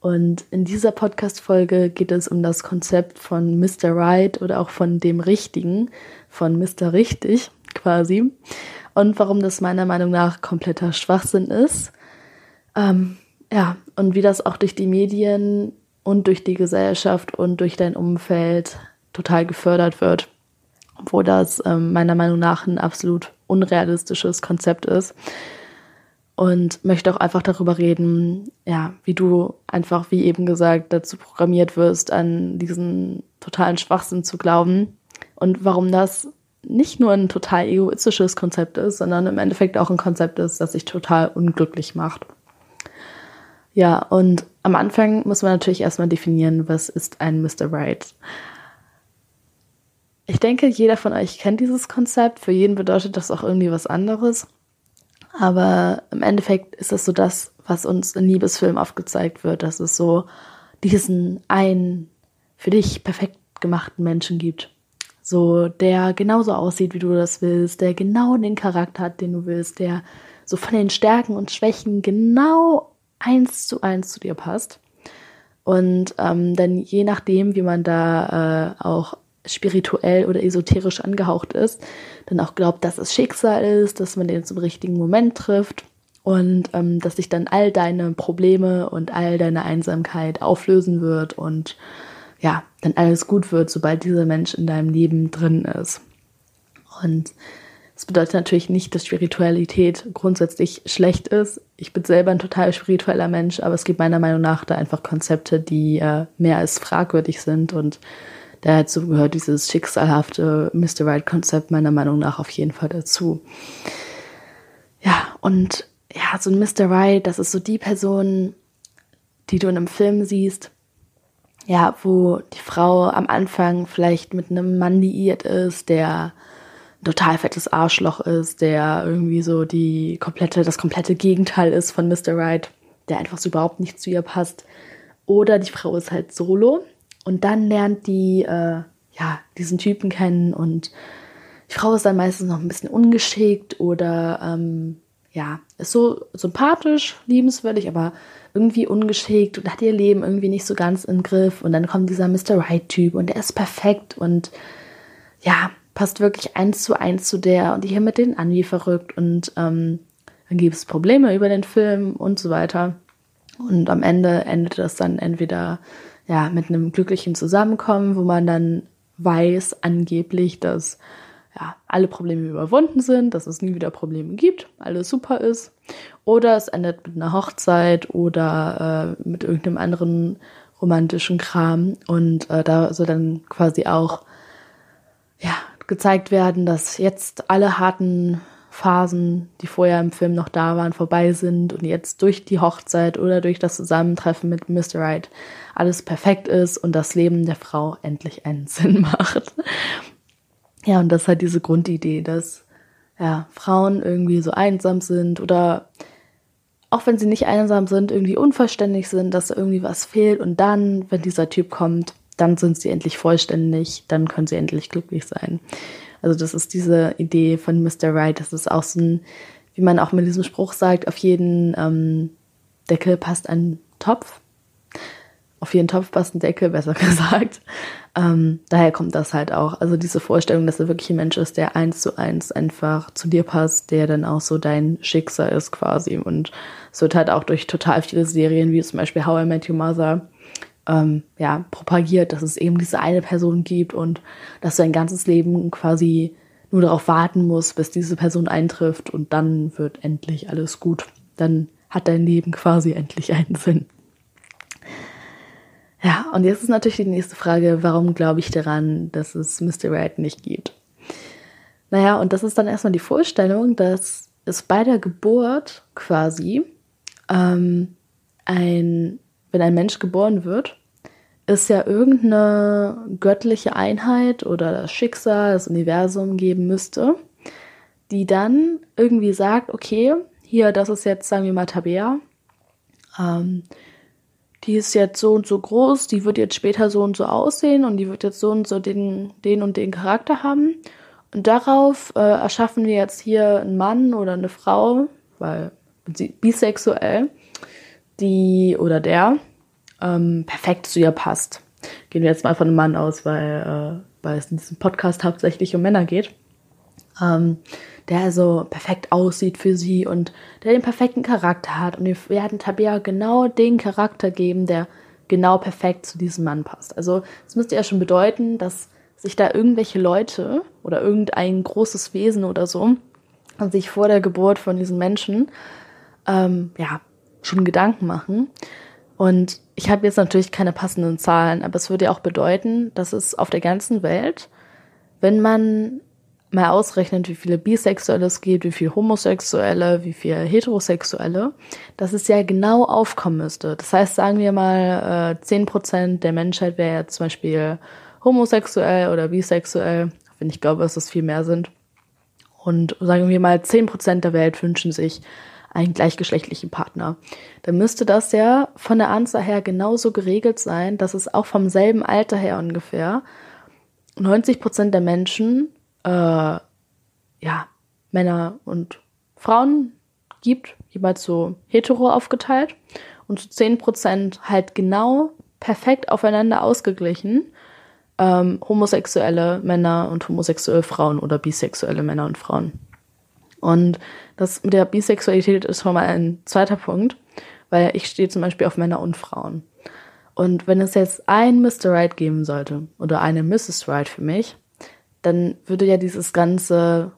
Und in dieser Podcast-Folge geht es um das Konzept von Mr. Right oder auch von dem Richtigen, von Mr. Richtig quasi. Und warum das meiner Meinung nach kompletter Schwachsinn ist. Ähm, ja, und wie das auch durch die Medien und durch die Gesellschaft und durch dein Umfeld total gefördert wird. Wo das ähm, meiner Meinung nach ein absolut unrealistisches Konzept ist und möchte auch einfach darüber reden, ja, wie du einfach, wie eben gesagt, dazu programmiert wirst, an diesen totalen Schwachsinn zu glauben und warum das nicht nur ein total egoistisches Konzept ist, sondern im Endeffekt auch ein Konzept ist, das sich total unglücklich macht. Ja, und am Anfang muss man natürlich erstmal definieren, was ist ein Mr. Right. Ich denke, jeder von euch kennt dieses Konzept. Für jeden bedeutet das auch irgendwie was anderes. Aber im Endeffekt ist das so das, was uns in Liebesfilmen aufgezeigt wird, dass es so diesen einen für dich perfekt gemachten Menschen gibt. So, der genauso aussieht, wie du das willst, der genau den Charakter hat, den du willst, der so von den Stärken und Schwächen genau eins zu eins zu dir passt. Und ähm, dann je nachdem, wie man da äh, auch spirituell oder esoterisch angehaucht ist, dann auch glaubt, dass es Schicksal ist, dass man den zum richtigen Moment trifft und ähm, dass sich dann all deine Probleme und all deine Einsamkeit auflösen wird und ja, dann alles gut wird, sobald dieser Mensch in deinem Leben drin ist. Und das bedeutet natürlich nicht, dass Spiritualität grundsätzlich schlecht ist. Ich bin selber ein total spiritueller Mensch, aber es gibt meiner Meinung nach da einfach Konzepte, die äh, mehr als fragwürdig sind und dazu gehört dieses schicksalhafte Mr. Right-Konzept meiner Meinung nach auf jeden Fall dazu. Ja, und ja, so ein Mr. Right, das ist so die Person, die du in einem Film siehst, ja, wo die Frau am Anfang vielleicht mit einem Mann liiert ist, der ein total fettes Arschloch ist, der irgendwie so die komplette, das komplette Gegenteil ist von Mr. Right, der einfach so überhaupt nicht zu ihr passt. Oder die Frau ist halt solo, und dann lernt die, äh, ja, diesen Typen kennen und die Frau ist dann meistens noch ein bisschen ungeschickt oder, ähm, ja, ist so sympathisch, liebenswürdig, aber irgendwie ungeschickt und hat ihr Leben irgendwie nicht so ganz im Griff. Und dann kommt dieser Mr. Right-Typ und der ist perfekt und ja, passt wirklich eins zu eins zu der und die hier mit denen an wie verrückt und ähm, dann gibt es Probleme über den Film und so weiter. Und am Ende endet das dann entweder ja, mit einem glücklichen Zusammenkommen, wo man dann weiß angeblich, dass ja, alle Probleme überwunden sind, dass es nie wieder Probleme gibt, alles super ist. Oder es endet mit einer Hochzeit oder äh, mit irgendeinem anderen romantischen Kram. Und äh, da soll dann quasi auch ja, gezeigt werden, dass jetzt alle harten Phasen, die vorher im Film noch da waren, vorbei sind und jetzt durch die Hochzeit oder durch das Zusammentreffen mit Mr. Right alles perfekt ist und das Leben der Frau endlich einen Sinn macht. Ja, und das halt diese Grundidee, dass ja, Frauen irgendwie so einsam sind oder auch wenn sie nicht einsam sind, irgendwie unvollständig sind, dass irgendwie was fehlt und dann, wenn dieser Typ kommt, dann sind sie endlich vollständig, dann können sie endlich glücklich sein. Also das ist diese Idee von Mr. Right. Das ist auch so ein, wie man auch mit diesem Spruch sagt, auf jeden ähm, Deckel passt ein Topf. Auf jeden Topf passt ein Deckel, besser gesagt. Ähm, daher kommt das halt auch. Also diese Vorstellung, dass er wirklich ein Mensch ist, der eins zu eins einfach zu dir passt, der dann auch so dein Schicksal ist quasi. Und es wird halt auch durch total viele Serien, wie zum Beispiel How I Met Your Mother, ähm, ja, propagiert, dass es eben diese eine Person gibt und dass du dein ganzes Leben quasi nur darauf warten musst, bis diese Person eintrifft und dann wird endlich alles gut. Dann hat dein Leben quasi endlich einen Sinn. Ja, und jetzt ist natürlich die nächste Frage, warum glaube ich daran, dass es Mr. Right nicht gibt? Naja, und das ist dann erstmal die Vorstellung, dass es bei der Geburt quasi ähm, ein wenn ein Mensch geboren wird, es ja irgendeine göttliche Einheit oder das Schicksal, das Universum geben müsste, die dann irgendwie sagt, okay, hier, das ist jetzt, sagen wir mal, Tabea, ähm, die ist jetzt so und so groß, die wird jetzt später so und so aussehen und die wird jetzt so und so den, den und den Charakter haben. Und darauf äh, erschaffen wir jetzt hier einen Mann oder eine Frau, weil sie bisexuell, die oder der ähm, perfekt zu ihr passt. Gehen wir jetzt mal von einem Mann aus, weil, äh, weil es in diesem Podcast hauptsächlich um Männer geht. Ähm, der also perfekt aussieht für sie und der den perfekten Charakter hat. Und wir werden Tabea genau den Charakter geben, der genau perfekt zu diesem Mann passt. Also es müsste ja schon bedeuten, dass sich da irgendwelche Leute oder irgendein großes Wesen oder so sich vor der Geburt von diesen Menschen ähm, ja schon Gedanken machen. Und ich habe jetzt natürlich keine passenden Zahlen, aber es würde ja auch bedeuten, dass es auf der ganzen Welt, wenn man mal ausrechnet, wie viele Bisexuelle es gibt, wie viele Homosexuelle, wie viele Heterosexuelle, dass es ja genau aufkommen müsste. Das heißt, sagen wir mal, äh, 10% der Menschheit wäre ja zum Beispiel homosexuell oder bisexuell, wenn ich glaube, dass es viel mehr sind. Und sagen wir mal, 10% der Welt wünschen sich einen gleichgeschlechtlichen Partner. Dann müsste das ja von der Anzahl her genauso geregelt sein, dass es auch vom selben Alter her ungefähr 90% der Menschen äh, ja, Männer und Frauen gibt, jeweils so hetero aufgeteilt und zu 10% halt genau perfekt aufeinander ausgeglichen. Ähm, homosexuelle Männer und homosexuelle Frauen oder bisexuelle Männer und Frauen. Und das mit der Bisexualität ist schon mal ein zweiter Punkt, weil ich stehe zum Beispiel auf Männer und Frauen. Und wenn es jetzt ein Mr. Right geben sollte oder eine Mrs. Right für mich, dann würde ja dieses ganze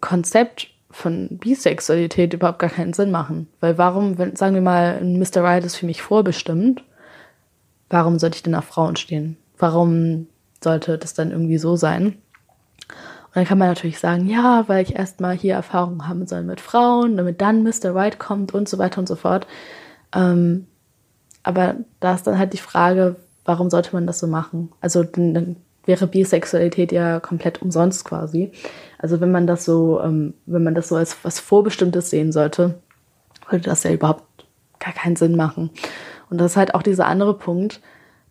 Konzept von Bisexualität überhaupt gar keinen Sinn machen. Weil warum, wenn, sagen wir mal, ein Mr. Right ist für mich vorbestimmt, warum sollte ich denn auf Frauen stehen? Warum sollte das dann irgendwie so sein? Und dann kann man natürlich sagen, ja, weil ich erstmal hier Erfahrungen haben soll mit Frauen, damit dann Mr. Right kommt und so weiter und so fort. Ähm, aber da ist dann halt die Frage, warum sollte man das so machen? Also dann, wäre Bisexualität ja komplett umsonst quasi. Also wenn man das so, ähm, wenn man das so als was Vorbestimmtes sehen sollte, würde das ja überhaupt gar keinen Sinn machen. Und das ist halt auch dieser andere Punkt,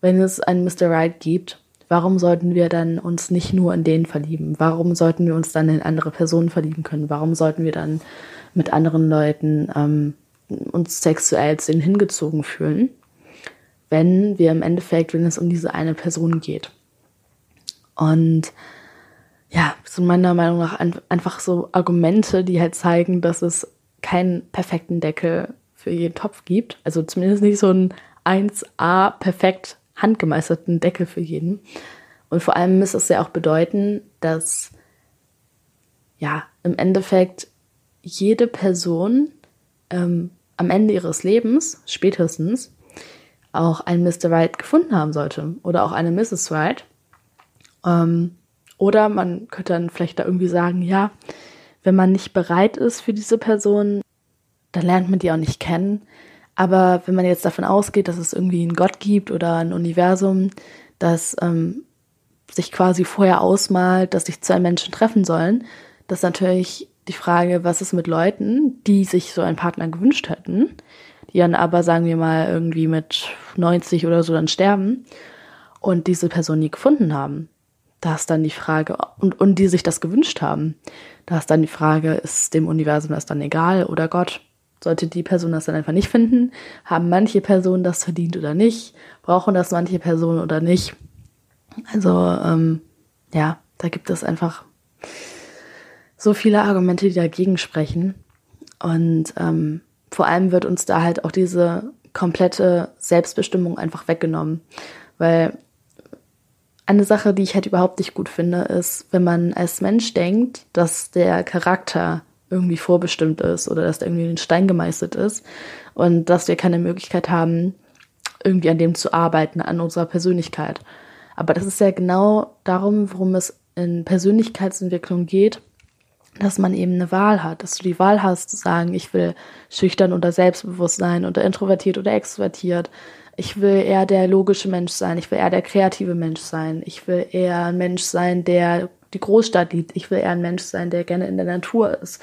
wenn es einen Mr. Right gibt, warum sollten wir dann uns nicht nur in den verlieben? Warum sollten wir uns dann in andere Personen verlieben können? Warum sollten wir dann mit anderen Leuten ähm, uns sexuell zu ihnen hingezogen fühlen, wenn wir im Endeffekt, wenn es um diese eine Person geht? Und ja, sind meiner Meinung nach einfach so Argumente, die halt zeigen, dass es keinen perfekten Deckel für jeden Topf gibt. Also zumindest nicht so einen 1A perfekt handgemeisterten Deckel für jeden. Und vor allem müsste es ja auch bedeuten, dass ja im Endeffekt jede Person ähm, am Ende ihres Lebens spätestens auch einen Mr. Right gefunden haben sollte oder auch eine Mrs. Right ähm, oder man könnte dann vielleicht da irgendwie sagen, ja, wenn man nicht bereit ist für diese Person, dann lernt man die auch nicht kennen. Aber wenn man jetzt davon ausgeht, dass es irgendwie einen Gott gibt oder ein Universum, das ähm, sich quasi vorher ausmalt, dass sich zwei Menschen treffen sollen, das ist natürlich die Frage, was ist mit Leuten, die sich so einen Partner gewünscht hätten, die dann aber, sagen wir mal, irgendwie mit 90 oder so dann sterben und diese Person nie gefunden haben. Da ist dann die Frage, und, und die sich das gewünscht haben, da ist dann die Frage, ist dem Universum das dann egal oder Gott? Sollte die Person das dann einfach nicht finden? Haben manche Personen das verdient oder nicht? Brauchen das manche Personen oder nicht? Also, ähm, ja, da gibt es einfach so viele Argumente, die dagegen sprechen. Und ähm, vor allem wird uns da halt auch diese komplette Selbstbestimmung einfach weggenommen. Weil eine Sache, die ich halt überhaupt nicht gut finde, ist, wenn man als Mensch denkt, dass der Charakter irgendwie vorbestimmt ist oder dass der irgendwie in den Stein gemeißelt ist und dass wir keine Möglichkeit haben, irgendwie an dem zu arbeiten, an unserer Persönlichkeit. Aber das ist ja genau darum, worum es in Persönlichkeitsentwicklung geht, dass man eben eine Wahl hat, dass du die Wahl hast zu sagen, ich will schüchtern oder selbstbewusst sein oder introvertiert oder extrovertiert. Ich will eher der logische Mensch sein, ich will eher der kreative Mensch sein, ich will eher ein Mensch sein, der die Großstadt liebt, ich will eher ein Mensch sein, der gerne in der Natur ist.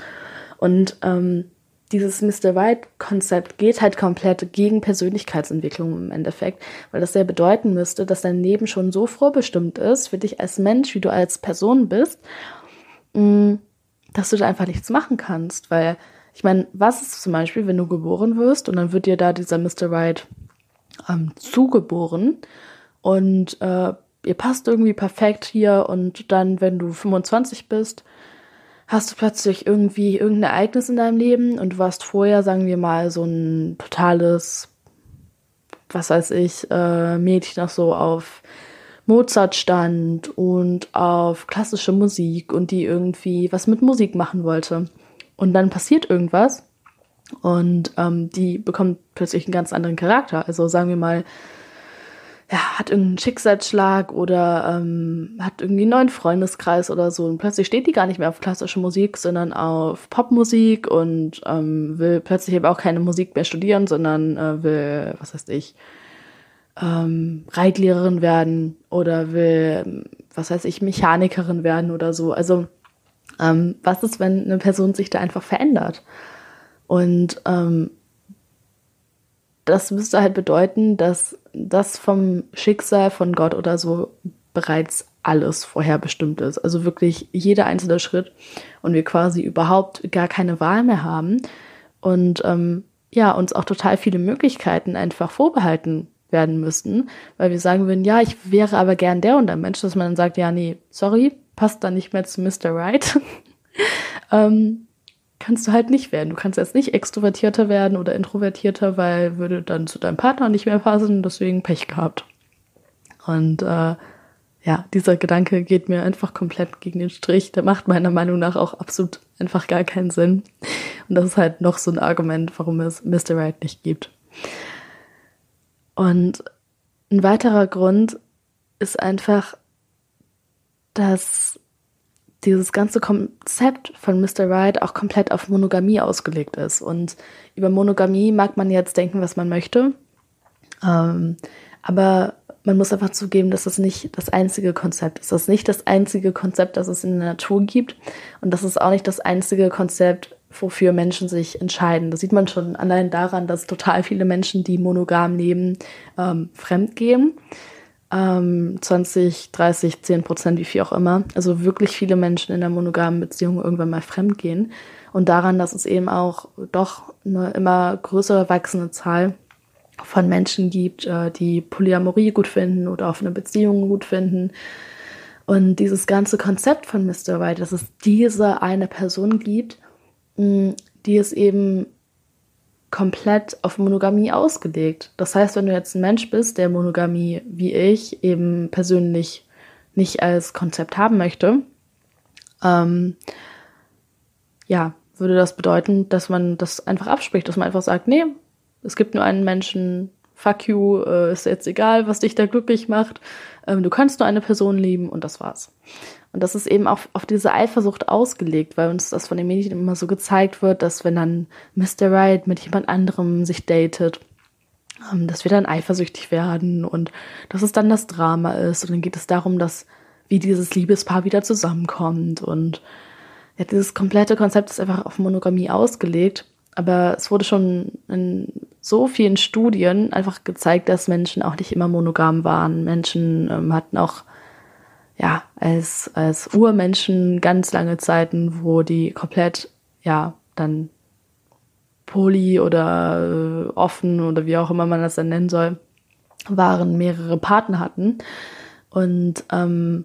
Und ähm, dieses Mr. White-Konzept geht halt komplett gegen Persönlichkeitsentwicklung im Endeffekt, weil das ja bedeuten müsste, dass dein Leben schon so vorbestimmt ist für dich als Mensch, wie du als Person bist, mm, dass du da einfach nichts machen kannst. Weil, ich meine, was ist zum Beispiel, wenn du geboren wirst und dann wird dir da dieser Mr. White ähm, zugeboren und äh, ihr passt irgendwie perfekt hier und dann, wenn du 25 bist, hast du plötzlich irgendwie irgendein Ereignis in deinem Leben und du warst vorher, sagen wir mal, so ein totales, was weiß ich, äh, Mädchen noch so auf Mozart stand und auf klassische Musik und die irgendwie was mit Musik machen wollte. Und dann passiert irgendwas und ähm, die bekommt plötzlich einen ganz anderen Charakter. Also sagen wir mal, ja, hat irgendeinen Schicksalsschlag oder ähm, hat irgendwie einen neuen Freundeskreis oder so. Und plötzlich steht die gar nicht mehr auf klassische Musik, sondern auf Popmusik und ähm, will plötzlich aber auch keine Musik mehr studieren, sondern äh, will, was heißt ich, ähm, Reitlehrerin werden oder will, was heißt ich, Mechanikerin werden oder so. Also ähm, was ist, wenn eine Person sich da einfach verändert? Und ähm, das müsste halt bedeuten, dass das vom Schicksal von Gott oder so bereits alles vorherbestimmt ist. Also wirklich jeder einzelne Schritt und wir quasi überhaupt gar keine Wahl mehr haben und ähm, ja, uns auch total viele Möglichkeiten einfach vorbehalten werden müssten, weil wir sagen würden, ja, ich wäre aber gern der und der Mensch, dass man dann sagt, ja, nee, sorry, passt da nicht mehr zu Mr. Right. ähm, kannst du halt nicht werden. Du kannst jetzt nicht extrovertierter werden oder introvertierter, weil würde dann zu deinem Partner nicht mehr passen, deswegen Pech gehabt. Und äh, ja, dieser Gedanke geht mir einfach komplett gegen den Strich. Der macht meiner Meinung nach auch absolut einfach gar keinen Sinn. Und das ist halt noch so ein Argument, warum es Mr. Right nicht gibt. Und ein weiterer Grund ist einfach, dass dieses ganze Konzept von Mr. Right auch komplett auf Monogamie ausgelegt ist. Und über Monogamie mag man jetzt denken, was man möchte. Ähm, aber man muss einfach zugeben, dass das nicht das einzige Konzept ist. Das ist nicht das einzige Konzept, das es in der Natur gibt. Und das ist auch nicht das einzige Konzept, wofür Menschen sich entscheiden. Das sieht man schon allein daran, dass total viele Menschen, die monogam leben, ähm, fremd gehen ähm, 20, 30, 10 Prozent, wie viel auch immer. Also wirklich viele Menschen in der monogamen Beziehung irgendwann mal fremd gehen. Und daran, dass es eben auch doch eine immer größere wachsende Zahl von Menschen gibt, äh, die Polyamorie gut finden oder offene Beziehungen gut finden. Und dieses ganze Konzept von Mr. White, dass es diese eine Person gibt, die es eben komplett auf Monogamie ausgelegt. Das heißt, wenn du jetzt ein Mensch bist, der Monogamie wie ich eben persönlich nicht als Konzept haben möchte, ähm, ja, würde das bedeuten, dass man das einfach abspricht, dass man einfach sagt, nee, es gibt nur einen Menschen, fuck you, äh, ist jetzt egal, was dich da glücklich macht, ähm, du kannst nur eine Person lieben und das war's. Und das ist eben auch auf diese Eifersucht ausgelegt, weil uns das von den Medien immer so gezeigt wird, dass wenn dann Mr. Right mit jemand anderem sich datet, ähm, dass wir dann eifersüchtig werden und dass es dann das Drama ist. Und dann geht es darum, dass wie dieses Liebespaar wieder zusammenkommt. Und ja, dieses komplette Konzept ist einfach auf Monogamie ausgelegt. Aber es wurde schon in so vielen Studien einfach gezeigt, dass Menschen auch nicht immer monogam waren. Menschen ähm, hatten auch ja, als, als Urmenschen ganz lange Zeiten, wo die komplett, ja, dann poly oder äh, offen oder wie auch immer man das dann nennen soll, waren, mehrere Partner hatten. Und ähm,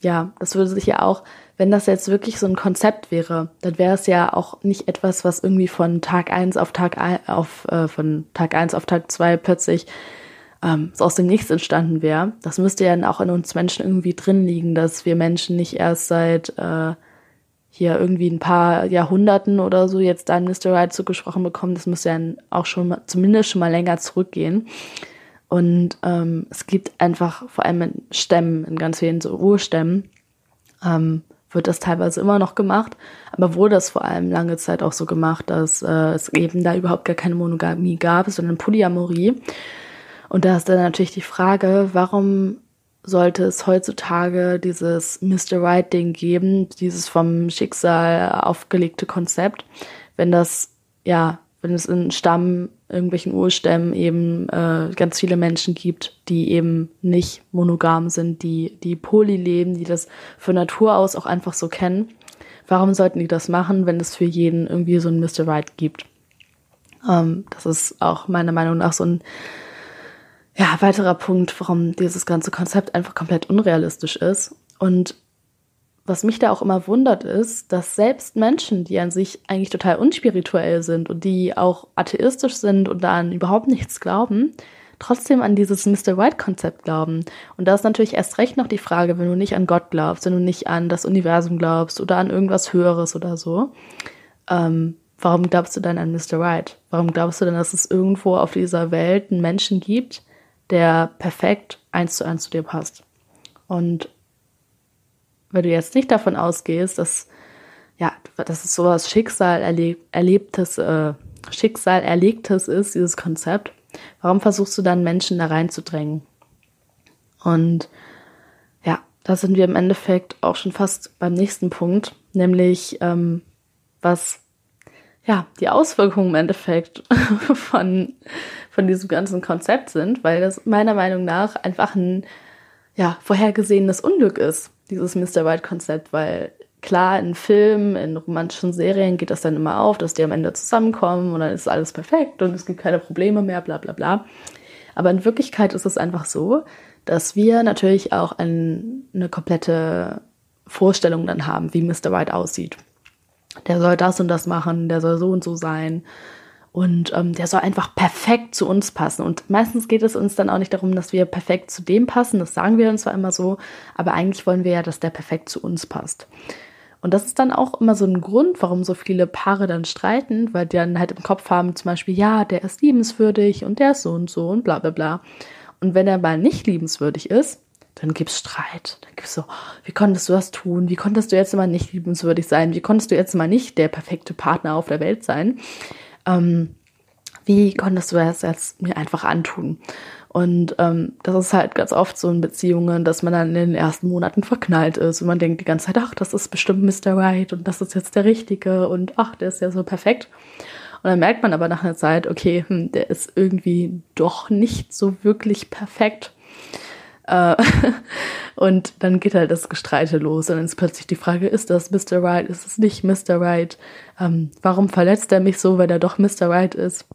ja, das würde sich ja auch, wenn das jetzt wirklich so ein Konzept wäre, dann wäre es ja auch nicht etwas, was irgendwie von Tag eins auf Tag ein, auf äh, von Tag eins auf Tag zwei plötzlich ähm, so aus dem Nichts entstanden wäre. Das müsste ja dann auch in uns Menschen irgendwie drin liegen, dass wir Menschen nicht erst seit äh, hier irgendwie ein paar Jahrhunderten oder so jetzt da Mr. Right zugesprochen bekommen. Das müsste ja auch schon mal, zumindest schon mal länger zurückgehen. Und ähm, es gibt einfach vor allem in Stämmen, in ganz vielen so Urstämmen, ähm, wird das teilweise immer noch gemacht, aber wurde das vor allem lange Zeit auch so gemacht, dass äh, es eben da überhaupt gar keine Monogamie gab, sondern Polyamorie. Und da ist dann natürlich die Frage, warum sollte es heutzutage dieses Mr. Right-Ding geben, dieses vom Schicksal aufgelegte Konzept, wenn das, ja, wenn es in Stamm, irgendwelchen Urstämmen eben äh, ganz viele Menschen gibt, die eben nicht monogam sind, die, die poly leben, die das von Natur aus auch einfach so kennen. Warum sollten die das machen, wenn es für jeden irgendwie so ein Mr. Right gibt? Ähm, das ist auch meiner Meinung nach so ein ja, weiterer Punkt, warum dieses ganze Konzept einfach komplett unrealistisch ist. Und was mich da auch immer wundert, ist, dass selbst Menschen, die an sich eigentlich total unspirituell sind und die auch atheistisch sind und an überhaupt nichts glauben, trotzdem an dieses Mr. White-Konzept glauben. Und da ist natürlich erst recht noch die Frage, wenn du nicht an Gott glaubst, wenn du nicht an das Universum glaubst oder an irgendwas Höheres oder so, ähm, warum glaubst du dann an Mr. White? Warum glaubst du denn, dass es irgendwo auf dieser Welt einen Menschen gibt, der perfekt eins zu eins zu dir passt. Und wenn du jetzt nicht davon ausgehst, dass ja, dass es sowas Schicksal erleb erlebtes, äh, Schicksal erlegtes ist, dieses Konzept, warum versuchst du dann Menschen da reinzudrängen? Und ja, da sind wir im Endeffekt auch schon fast beim nächsten Punkt, nämlich ähm, was ja die Auswirkungen im Endeffekt von von diesem ganzen Konzept sind, weil das meiner Meinung nach einfach ein ja, vorhergesehenes Unglück ist, dieses Mr. White-Konzept, weil klar, in Filmen, in romantischen Serien geht das dann immer auf, dass die am Ende zusammenkommen und dann ist alles perfekt und es gibt keine Probleme mehr, bla bla bla. Aber in Wirklichkeit ist es einfach so, dass wir natürlich auch ein, eine komplette Vorstellung dann haben, wie Mr. White aussieht. Der soll das und das machen, der soll so und so sein. Und ähm, der soll einfach perfekt zu uns passen. Und meistens geht es uns dann auch nicht darum, dass wir perfekt zu dem passen. Das sagen wir uns zwar immer so, aber eigentlich wollen wir ja, dass der perfekt zu uns passt. Und das ist dann auch immer so ein Grund, warum so viele Paare dann streiten, weil die dann halt im Kopf haben, zum Beispiel, ja, der ist liebenswürdig und der ist so und so und bla bla bla. Und wenn er mal nicht liebenswürdig ist, dann gibt's Streit. Dann gibt's so, wie konntest du das tun? Wie konntest du jetzt mal nicht liebenswürdig sein? Wie konntest du jetzt mal nicht der perfekte Partner auf der Welt sein? ähm, wie konntest du das jetzt mir einfach antun? Und ähm, das ist halt ganz oft so in Beziehungen, dass man dann in den ersten Monaten verknallt ist und man denkt die ganze Zeit, ach, das ist bestimmt Mr. Right und das ist jetzt der Richtige und ach, der ist ja so perfekt. Und dann merkt man aber nach einer Zeit, okay, hm, der ist irgendwie doch nicht so wirklich perfekt. Äh, und dann geht halt das Gestreite los und dann ist plötzlich die Frage, ist das Mr. Right, ist es nicht Mr. Right? Ähm, warum verletzt er mich so, wenn er doch Mr. Right ist?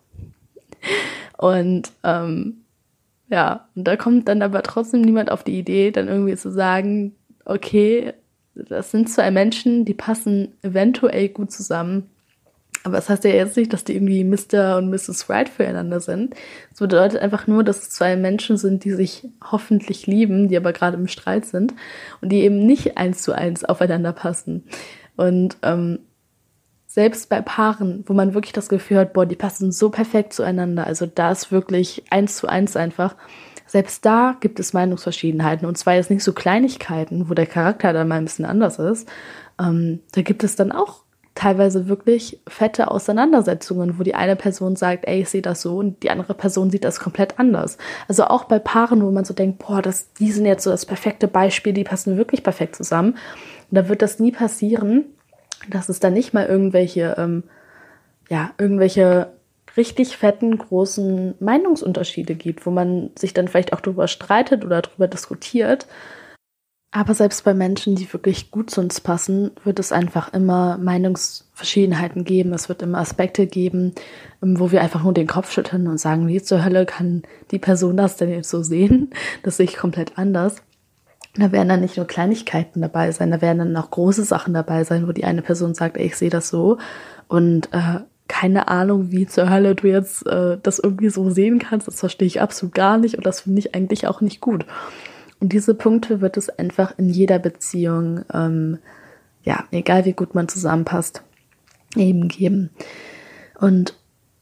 Und ähm, ja, und da kommt dann aber trotzdem niemand auf die Idee, dann irgendwie zu sagen, okay, das sind zwei Menschen, die passen eventuell gut zusammen. Aber das heißt ja jetzt nicht, dass die irgendwie Mr. und Mrs. Right füreinander sind. Es bedeutet einfach nur, dass es zwei Menschen sind, die sich hoffentlich lieben, die aber gerade im Streit sind und die eben nicht eins zu eins aufeinander passen. Und ähm, selbst bei Paaren, wo man wirklich das Gefühl hat, boah, die passen so perfekt zueinander, also da ist wirklich eins zu eins einfach. Selbst da gibt es Meinungsverschiedenheiten und zwar jetzt nicht so Kleinigkeiten, wo der Charakter dann mal ein bisschen anders ist. Ähm, da gibt es dann auch teilweise wirklich fette Auseinandersetzungen, wo die eine Person sagt, ey, ich sehe das so und die andere Person sieht das komplett anders. Also auch bei Paaren, wo man so denkt, boah, das, die sind jetzt so das perfekte Beispiel, die passen wirklich perfekt zusammen. Und da wird das nie passieren, dass es da nicht mal irgendwelche, ähm, ja, irgendwelche richtig fetten, großen Meinungsunterschiede gibt, wo man sich dann vielleicht auch drüber streitet oder drüber diskutiert. Aber selbst bei Menschen, die wirklich gut zu uns passen, wird es einfach immer Meinungsverschiedenheiten geben. Es wird immer Aspekte geben, ähm, wo wir einfach nur den Kopf schütteln und sagen, wie zur Hölle kann die Person das denn jetzt so sehen? Das sehe ich komplett anders. Da werden dann nicht nur Kleinigkeiten dabei sein, da werden dann auch große Sachen dabei sein, wo die eine Person sagt, ey, ich sehe das so und äh, keine Ahnung, wie zur Hölle du jetzt äh, das irgendwie so sehen kannst. Das verstehe ich absolut gar nicht und das finde ich eigentlich auch nicht gut. Und diese Punkte wird es einfach in jeder Beziehung, ähm, ja, egal wie gut man zusammenpasst, eben geben. Und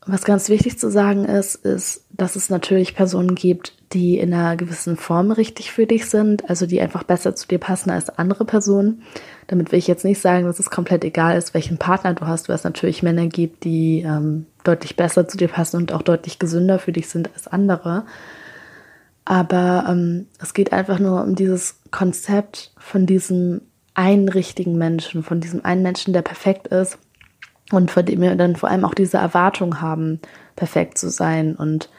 was ganz wichtig zu sagen ist, ist, dass es natürlich Personen gibt, die in einer gewissen Form richtig für dich sind, also die einfach besser zu dir passen als andere Personen. Damit will ich jetzt nicht sagen, dass es komplett egal ist, welchen Partner du hast, weil es natürlich Männer gibt, die ähm, deutlich besser zu dir passen und auch deutlich gesünder für dich sind als andere. Aber ähm, es geht einfach nur um dieses Konzept von diesem einen richtigen Menschen, von diesem einen Menschen, der perfekt ist und von dem wir dann vor allem auch diese Erwartung haben, perfekt zu sein. Und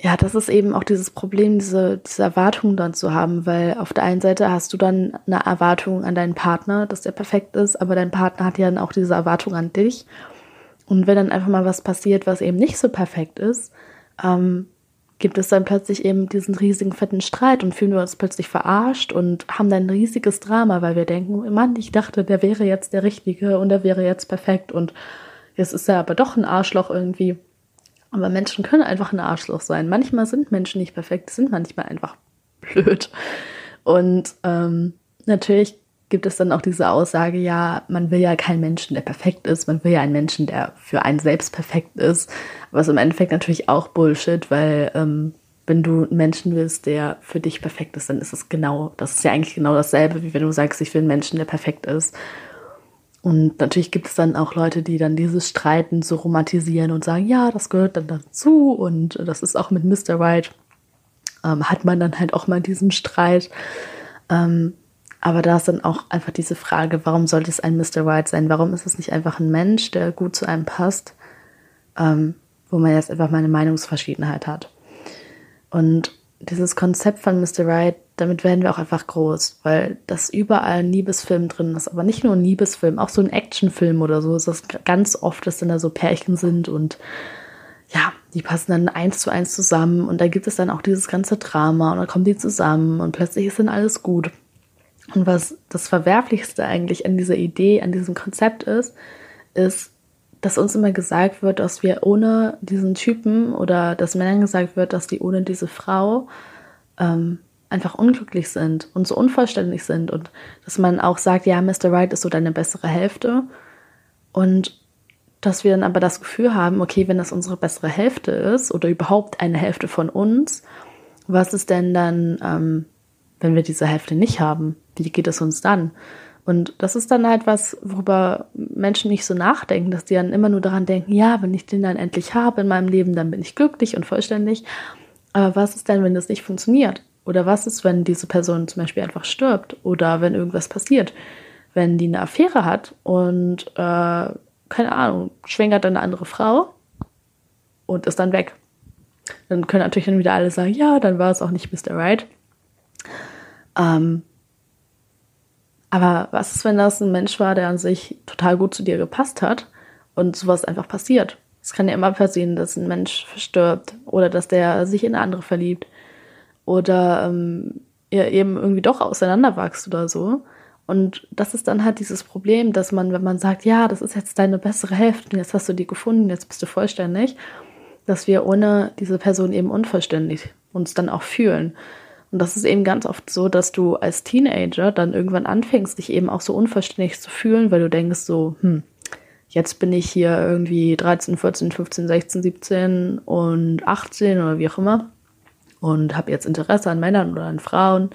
ja, das ist eben auch dieses Problem, diese, diese Erwartung dann zu haben, weil auf der einen Seite hast du dann eine Erwartung an deinen Partner, dass der perfekt ist, aber dein Partner hat ja dann auch diese Erwartung an dich. Und wenn dann einfach mal was passiert, was eben nicht so perfekt ist, ähm, gibt es dann plötzlich eben diesen riesigen fetten Streit und fühlen wir uns plötzlich verarscht und haben dann ein riesiges Drama, weil wir denken, Mann, ich dachte, der wäre jetzt der Richtige und der wäre jetzt perfekt und jetzt ist er aber doch ein Arschloch irgendwie. Aber Menschen können einfach ein Arschloch sein. Manchmal sind Menschen nicht perfekt, sind manchmal einfach blöd. Und ähm, natürlich gibt es dann auch diese Aussage, ja, man will ja keinen Menschen, der perfekt ist, man will ja einen Menschen, der für einen selbst perfekt ist. Was im Endeffekt natürlich auch Bullshit, weil ähm, wenn du einen Menschen willst, der für dich perfekt ist, dann ist es genau, das ist ja eigentlich genau dasselbe, wie wenn du sagst, ich will einen Menschen, der perfekt ist. Und natürlich gibt es dann auch Leute, die dann dieses Streiten so romantisieren und sagen, ja, das gehört dann dazu und das ist auch mit Mr. Right, ähm, hat man dann halt auch mal diesen Streit. Ähm, aber da ist dann auch einfach diese Frage, warum sollte es ein Mr. White sein? Warum ist es nicht einfach ein Mensch, der gut zu einem passt, ähm, wo man jetzt einfach mal eine Meinungsverschiedenheit hat? Und dieses Konzept von Mr. Right, damit werden wir auch einfach groß, weil das überall ein Liebesfilm drin ist, aber nicht nur ein Liebesfilm, auch so ein Actionfilm oder so ist das ganz oft, dass dann da so Pärchen sind und ja, die passen dann eins zu eins zusammen und da gibt es dann auch dieses ganze Drama und dann kommen die zusammen und plötzlich ist dann alles gut. Und was das Verwerflichste eigentlich an dieser Idee, an diesem Konzept ist, ist, dass uns immer gesagt wird, dass wir ohne diesen Typen oder dass Männern gesagt wird, dass die ohne diese Frau ähm, einfach unglücklich sind und so unvollständig sind und dass man auch sagt, ja, Mr. Right ist so deine bessere Hälfte und dass wir dann aber das Gefühl haben, okay, wenn das unsere bessere Hälfte ist oder überhaupt eine Hälfte von uns, was ist denn dann ähm, wenn wir diese Hälfte nicht haben? Wie geht es uns dann? Und das ist dann halt was, worüber Menschen nicht so nachdenken, dass die dann immer nur daran denken, ja, wenn ich den dann endlich habe in meinem Leben, dann bin ich glücklich und vollständig. Aber was ist denn, wenn das nicht funktioniert? Oder was ist, wenn diese Person zum Beispiel einfach stirbt? Oder wenn irgendwas passiert? Wenn die eine Affäre hat und, äh, keine Ahnung, schwängert eine andere Frau und ist dann weg. Dann können natürlich dann wieder alle sagen, ja, dann war es auch nicht Mr. Right. Ähm, aber was ist, wenn das ein Mensch war, der an sich total gut zu dir gepasst hat und sowas einfach passiert? Es kann ja immer passieren, dass ein Mensch verstirbt oder dass der sich in eine andere verliebt oder ähm, ihr eben irgendwie doch auseinanderwachst oder so. Und das ist dann halt dieses Problem, dass man, wenn man sagt, ja, das ist jetzt deine bessere Hälfte, jetzt hast du die gefunden, jetzt bist du vollständig, dass wir ohne diese Person eben unvollständig uns dann auch fühlen. Und das ist eben ganz oft so, dass du als Teenager dann irgendwann anfängst, dich eben auch so unverständlich zu fühlen, weil du denkst so, hm, jetzt bin ich hier irgendwie 13, 14, 15, 16, 17 und 18 oder wie auch immer und habe jetzt Interesse an Männern oder an Frauen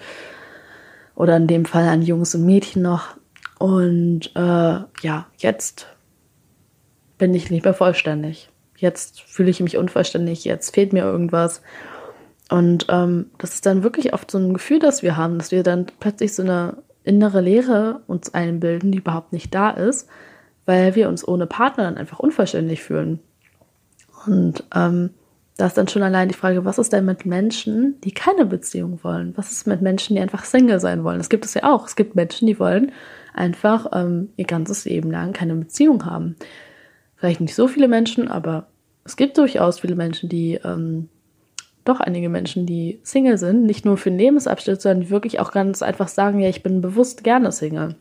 oder in dem Fall an Jungs und Mädchen noch. Und äh, ja, jetzt bin ich nicht mehr vollständig. Jetzt fühle ich mich unvollständig, jetzt fehlt mir irgendwas. Und ähm, das ist dann wirklich oft so ein Gefühl, das wir haben, dass wir dann plötzlich so eine innere Leere uns einbilden, die überhaupt nicht da ist, weil wir uns ohne Partner dann einfach unvollständig fühlen. Und ähm, da ist dann schon allein die Frage, was ist denn mit Menschen, die keine Beziehung wollen? Was ist mit Menschen, die einfach Single sein wollen? Das gibt es ja auch. Es gibt Menschen, die wollen einfach ähm, ihr ganzes Leben lang keine Beziehung haben. Vielleicht nicht so viele Menschen, aber es gibt durchaus viele Menschen, die ähm, doch einige Menschen, die Single sind, nicht nur für den Lebensabschnitt, sondern wirklich auch ganz einfach sagen, ja, ich bin bewusst gerne Single.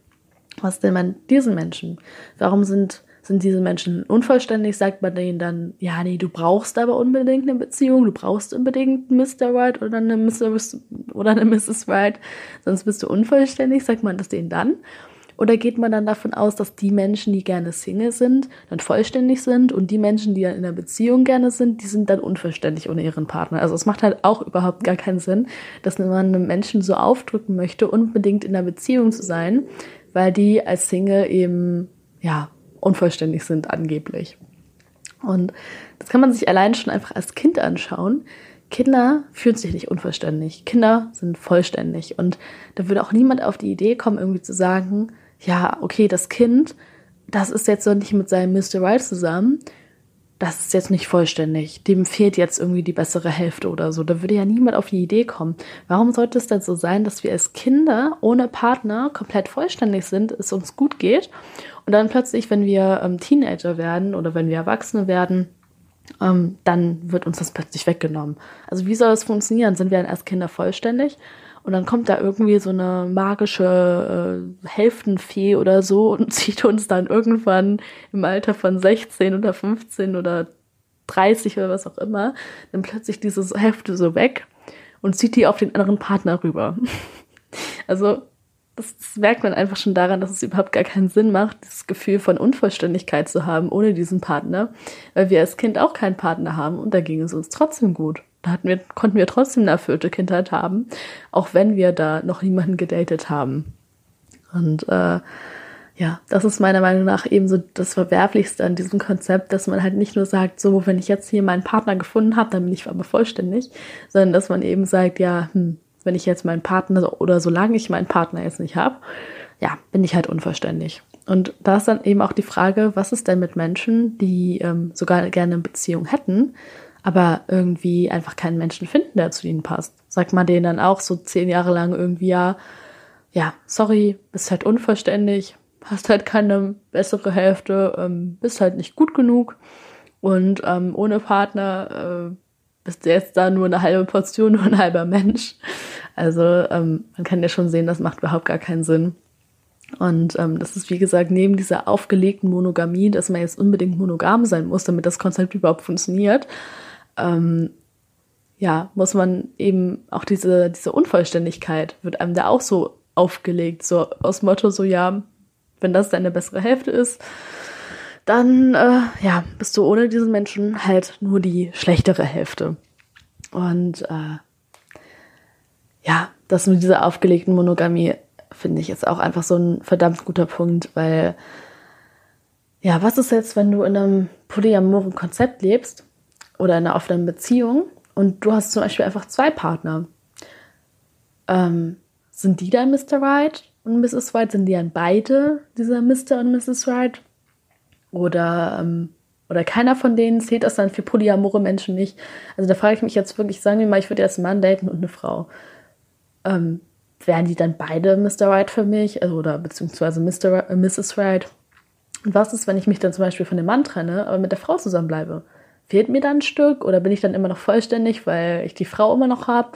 Was denn man diesen Menschen? Warum sind, sind diese Menschen unvollständig? Sagt man denen dann, ja, nee, du brauchst aber unbedingt eine Beziehung, du brauchst unbedingt Mr. White oder eine Mr. oder eine Mrs. White, sonst bist du unvollständig, sagt man das denen dann? Oder geht man dann davon aus, dass die Menschen, die gerne Single sind, dann vollständig sind und die Menschen, die dann in einer Beziehung gerne sind, die sind dann unvollständig ohne ihren Partner? Also es macht halt auch überhaupt gar keinen Sinn, dass man einem Menschen so aufdrücken möchte, unbedingt in einer Beziehung zu sein, weil die als Single eben, ja, unvollständig sind angeblich. Und das kann man sich allein schon einfach als Kind anschauen. Kinder fühlen sich nicht unvollständig. Kinder sind vollständig. Und da würde auch niemand auf die Idee kommen, irgendwie zu sagen, ja, okay, das Kind, das ist jetzt noch nicht mit seinem Mr. Right zusammen. Das ist jetzt nicht vollständig. Dem fehlt jetzt irgendwie die bessere Hälfte oder so. Da würde ja niemand auf die Idee kommen. Warum sollte es denn so sein, dass wir als Kinder ohne Partner komplett vollständig sind, es uns gut geht und dann plötzlich, wenn wir ähm, Teenager werden oder wenn wir Erwachsene werden, ähm, dann wird uns das plötzlich weggenommen. Also wie soll das funktionieren? Sind wir dann erst Kinder vollständig? Und dann kommt da irgendwie so eine magische äh, Hälftenfee oder so und zieht uns dann irgendwann im Alter von 16 oder 15 oder 30 oder was auch immer, dann plötzlich diese Hälfte so weg und zieht die auf den anderen Partner rüber. also das, das, merkt man einfach schon daran, dass es überhaupt gar keinen Sinn macht, dieses Gefühl von Unvollständigkeit zu haben ohne diesen Partner, weil wir als Kind auch keinen Partner haben und da ging es uns trotzdem gut. Da hatten wir, konnten wir trotzdem eine erfüllte Kindheit haben, auch wenn wir da noch niemanden gedatet haben. Und äh, ja, das ist meiner Meinung nach eben so das Verwerflichste an diesem Konzept, dass man halt nicht nur sagt, so, wenn ich jetzt hier meinen Partner gefunden habe, dann bin ich aber vollständig, sondern dass man eben sagt, ja, hm, wenn ich jetzt meinen Partner oder solange ich meinen Partner jetzt nicht habe, ja, bin ich halt unvollständig. Und da ist dann eben auch die Frage, was ist denn mit Menschen, die ähm, sogar gerne eine Beziehung hätten, aber irgendwie einfach keinen Menschen finden, der zu ihnen passt. Sagt man denen dann auch so zehn Jahre lang irgendwie, ja, ja, sorry, bist halt unvollständig, hast halt keine bessere Hälfte, ähm, bist halt nicht gut genug und ähm, ohne Partner äh, bist du jetzt da nur eine halbe Portion, nur ein halber Mensch. Also ähm, man kann ja schon sehen, das macht überhaupt gar keinen Sinn. Und ähm, das ist, wie gesagt, neben dieser aufgelegten Monogamie, dass man jetzt unbedingt monogam sein muss, damit das Konzept überhaupt funktioniert, ähm, ja, muss man eben auch diese, diese Unvollständigkeit wird einem da auch so aufgelegt, so aus Motto, so ja, wenn das deine bessere Hälfte ist, dann äh, ja, bist du ohne diesen Menschen halt nur die schlechtere Hälfte. Und äh, ja, das mit dieser aufgelegten Monogamie finde ich jetzt auch einfach so ein verdammt guter Punkt, weil ja, was ist jetzt, wenn du in einem polyamoren Konzept lebst oder in einer offenen Beziehung und du hast zum Beispiel einfach zwei Partner? Ähm, sind die dann Mr. Right und Mrs. Right? Sind die dann beide dieser Mr. und Mrs. Right? Oder, ähm, oder keiner von denen zählt das dann für polyamore Menschen nicht. Also da frage ich mich jetzt wirklich, sagen wir mal, ich würde jetzt einen Mann daten und eine Frau. Ähm, wären die dann beide Mr. Right für mich? Also, oder beziehungsweise Mr. Äh, Mrs. Right? Und was ist, wenn ich mich dann zum Beispiel von dem Mann trenne, aber mit der Frau zusammenbleibe? Fehlt mir dann ein Stück oder bin ich dann immer noch vollständig, weil ich die Frau immer noch habe?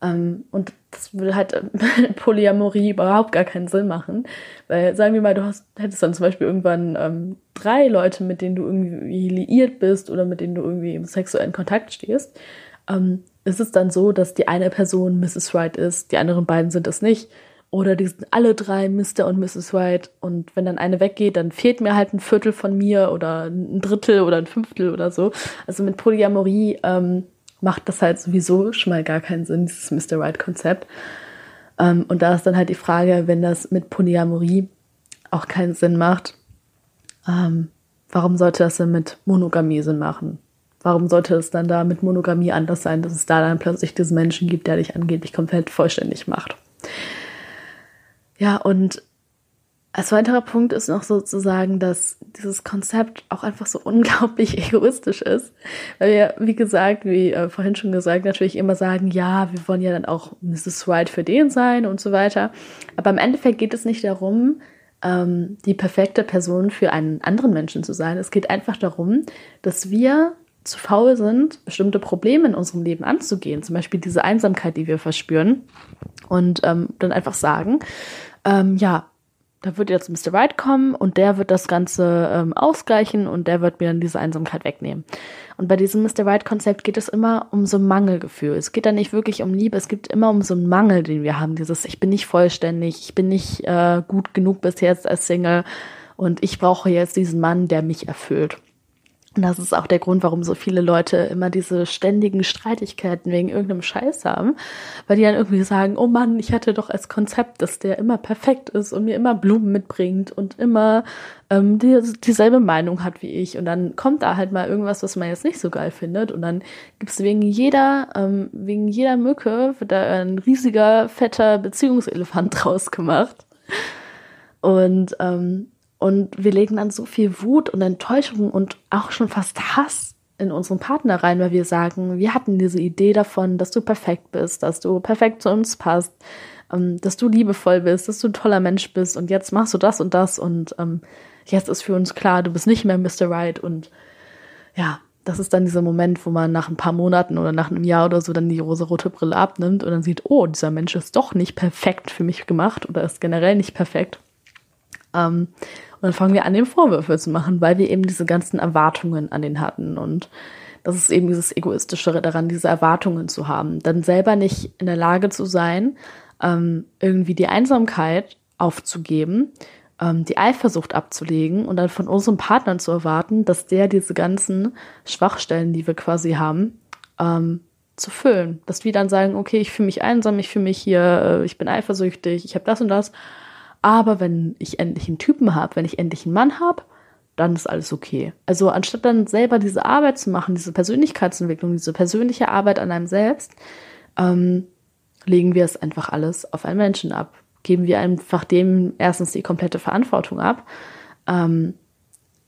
Ähm, und das würde halt Polyamorie überhaupt gar keinen Sinn machen. Weil, sagen wir mal, du hast, hättest dann zum Beispiel irgendwann ähm, drei Leute, mit denen du irgendwie liiert bist oder mit denen du irgendwie im sexuellen Kontakt stehst. Ähm, ist es dann so, dass die eine Person Mrs. Wright ist, die anderen beiden sind es nicht. Oder die sind alle drei Mr. und Mrs. Wright. Und wenn dann eine weggeht, dann fehlt mir halt ein Viertel von mir oder ein Drittel oder ein Fünftel oder so. Also mit Polyamorie ähm, macht das halt sowieso schon mal gar keinen Sinn, dieses Mr. Right-Konzept. Ähm, und da ist dann halt die Frage, wenn das mit Polyamorie auch keinen Sinn macht, ähm, warum sollte das denn mit Monogamie Sinn machen? Warum sollte es dann da mit Monogamie anders sein, dass es da dann plötzlich diesen Menschen gibt, der dich angeblich komplett vollständig macht? Ja, und als weiterer Punkt ist noch sozusagen, dass dieses Konzept auch einfach so unglaublich egoistisch ist. Weil wir, wie gesagt, wie äh, vorhin schon gesagt, natürlich immer sagen, ja, wir wollen ja dann auch Mrs. White für den sein und so weiter. Aber im Endeffekt geht es nicht darum, ähm, die perfekte Person für einen anderen Menschen zu sein. Es geht einfach darum, dass wir zu faul sind, bestimmte Probleme in unserem Leben anzugehen. Zum Beispiel diese Einsamkeit, die wir verspüren. Und ähm, dann einfach sagen, ähm, ja, da wird jetzt Mr. Right kommen und der wird das Ganze ähm, ausgleichen und der wird mir dann diese Einsamkeit wegnehmen. Und bei diesem Mr. Right-Konzept geht es immer um so ein Mangelgefühl. Es geht da nicht wirklich um Liebe, es geht immer um so einen Mangel, den wir haben. Dieses, ich bin nicht vollständig, ich bin nicht äh, gut genug bis jetzt als Single und ich brauche jetzt diesen Mann, der mich erfüllt. Und das ist auch der Grund, warum so viele Leute immer diese ständigen Streitigkeiten wegen irgendeinem Scheiß haben, weil die dann irgendwie sagen, oh Mann, ich hatte doch als Konzept, dass der immer perfekt ist und mir immer Blumen mitbringt und immer ähm, die, dieselbe Meinung hat wie ich. Und dann kommt da halt mal irgendwas, was man jetzt nicht so geil findet. Und dann gibt's wegen jeder, ähm, wegen jeder Mücke wird da ein riesiger, fetter Beziehungselefant draus gemacht. Und ähm, und wir legen dann so viel Wut und Enttäuschung und auch schon fast Hass in unseren Partner rein, weil wir sagen, wir hatten diese Idee davon, dass du perfekt bist, dass du perfekt zu uns passt, ähm, dass du liebevoll bist, dass du ein toller Mensch bist und jetzt machst du das und das und ähm, jetzt ist für uns klar, du bist nicht mehr Mr. Right und ja, das ist dann dieser Moment, wo man nach ein paar Monaten oder nach einem Jahr oder so dann die rosa-rote Brille abnimmt und dann sieht, oh, dieser Mensch ist doch nicht perfekt für mich gemacht oder ist generell nicht perfekt. Ähm, und dann fangen wir an, dem Vorwürfe zu machen, weil wir eben diese ganzen Erwartungen an den hatten. Und das ist eben dieses Egoistischere daran, diese Erwartungen zu haben. Dann selber nicht in der Lage zu sein, ähm, irgendwie die Einsamkeit aufzugeben, ähm, die Eifersucht abzulegen und dann von unserem Partner zu erwarten, dass der diese ganzen Schwachstellen, die wir quasi haben, ähm, zu füllen. Dass wir dann sagen, okay, ich fühle mich einsam, ich fühle mich hier, äh, ich bin eifersüchtig, ich habe das und das. Aber wenn ich endlich einen Typen habe, wenn ich endlich einen Mann habe, dann ist alles okay. Also anstatt dann selber diese Arbeit zu machen, diese Persönlichkeitsentwicklung, diese persönliche Arbeit an einem selbst, ähm, legen wir es einfach alles auf einen Menschen ab. Geben wir einfach dem erstens die komplette Verantwortung ab, ähm,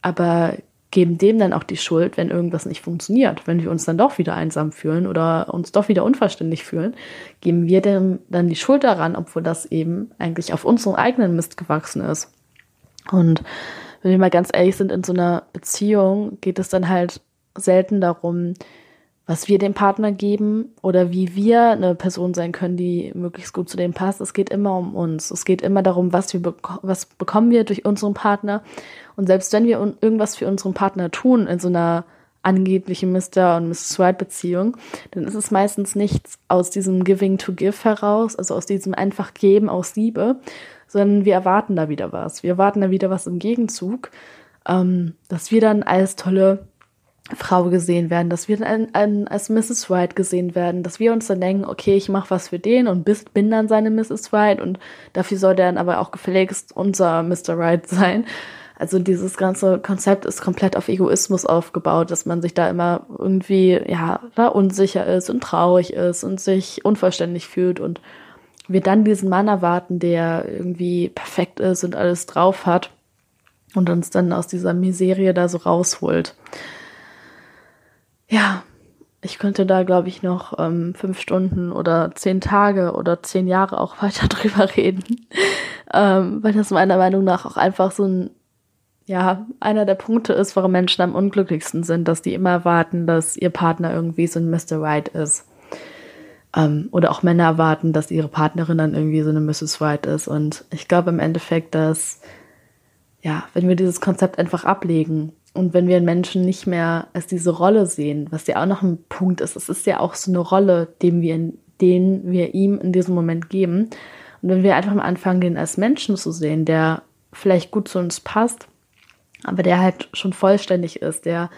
aber geben dem dann auch die Schuld, wenn irgendwas nicht funktioniert. Wenn wir uns dann doch wieder einsam fühlen oder uns doch wieder unverständlich fühlen, geben wir dem dann die Schuld daran, obwohl das eben eigentlich auf unserem eigenen Mist gewachsen ist. Und wenn wir mal ganz ehrlich sind, in so einer Beziehung geht es dann halt selten darum, was wir dem Partner geben oder wie wir eine Person sein können, die möglichst gut zu dem passt. Es geht immer um uns. Es geht immer darum, was wir beko was bekommen wir durch unseren Partner. Und selbst wenn wir irgendwas für unseren Partner tun in so einer angeblichen Mr. und Mrs. White Beziehung, dann ist es meistens nichts aus diesem Giving to Give heraus, also aus diesem einfach Geben aus Liebe, sondern wir erwarten da wieder was. Wir erwarten da wieder was im Gegenzug, ähm, dass wir dann als tolle Frau gesehen werden, dass wir dann als Mrs. White gesehen werden, dass wir uns dann denken, okay, ich mache was für den und bin dann seine Mrs. White und dafür soll der dann aber auch gefälligst unser Mr. White sein. Also dieses ganze Konzept ist komplett auf Egoismus aufgebaut, dass man sich da immer irgendwie, ja, da unsicher ist und traurig ist und sich unvollständig fühlt und wir dann diesen Mann erwarten, der irgendwie perfekt ist und alles drauf hat und uns dann aus dieser Miserie da so rausholt ja, ich könnte da, glaube ich, noch ähm, fünf Stunden oder zehn Tage oder zehn Jahre auch weiter drüber reden, ähm, weil das meiner Meinung nach auch einfach so ein, ja, einer der Punkte ist, warum Menschen am unglücklichsten sind, dass die immer erwarten, dass ihr Partner irgendwie so ein Mr. Right ist. Ähm, oder auch Männer erwarten, dass ihre Partnerin dann irgendwie so eine Mrs. Right ist. Und ich glaube im Endeffekt, dass, ja, wenn wir dieses Konzept einfach ablegen und wenn wir einen Menschen nicht mehr als diese Rolle sehen, was ja auch noch ein Punkt ist, es ist ja auch so eine Rolle, den wir, den wir ihm in diesem Moment geben. Und wenn wir einfach am Anfang den als Menschen zu sehen, der vielleicht gut zu uns passt, aber der halt schon vollständig ist, der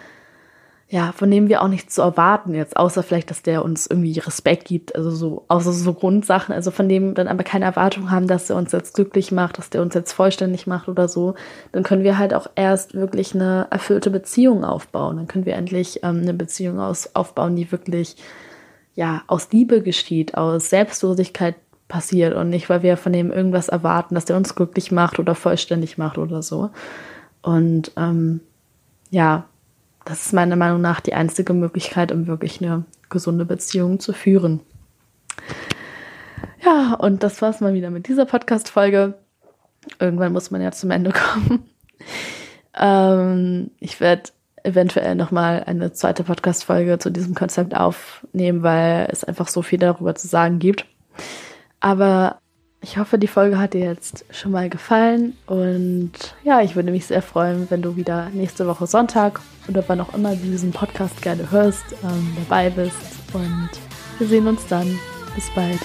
ja, von dem wir auch nichts zu erwarten jetzt, außer vielleicht, dass der uns irgendwie Respekt gibt, also so, außer so Grundsachen, also von dem dann aber keine Erwartung haben, dass er uns jetzt glücklich macht, dass der uns jetzt vollständig macht oder so, dann können wir halt auch erst wirklich eine erfüllte Beziehung aufbauen. Dann können wir endlich ähm, eine Beziehung aus, aufbauen, die wirklich, ja, aus Liebe geschieht, aus Selbstlosigkeit passiert und nicht, weil wir von dem irgendwas erwarten, dass der uns glücklich macht oder vollständig macht oder so. Und ähm, ja, das ist meiner Meinung nach die einzige Möglichkeit, um wirklich eine gesunde Beziehung zu führen. Ja, und das war's mal wieder mit dieser Podcast-Folge. Irgendwann muss man ja zum Ende kommen. ähm, ich werde eventuell nochmal eine zweite Podcast-Folge zu diesem Konzept aufnehmen, weil es einfach so viel darüber zu sagen gibt. Aber ich hoffe, die Folge hat dir jetzt schon mal gefallen. Und ja, ich würde mich sehr freuen, wenn du wieder nächste Woche Sonntag oder wann auch immer du diesen Podcast gerne hörst, ähm, dabei bist. Und wir sehen uns dann. Bis bald.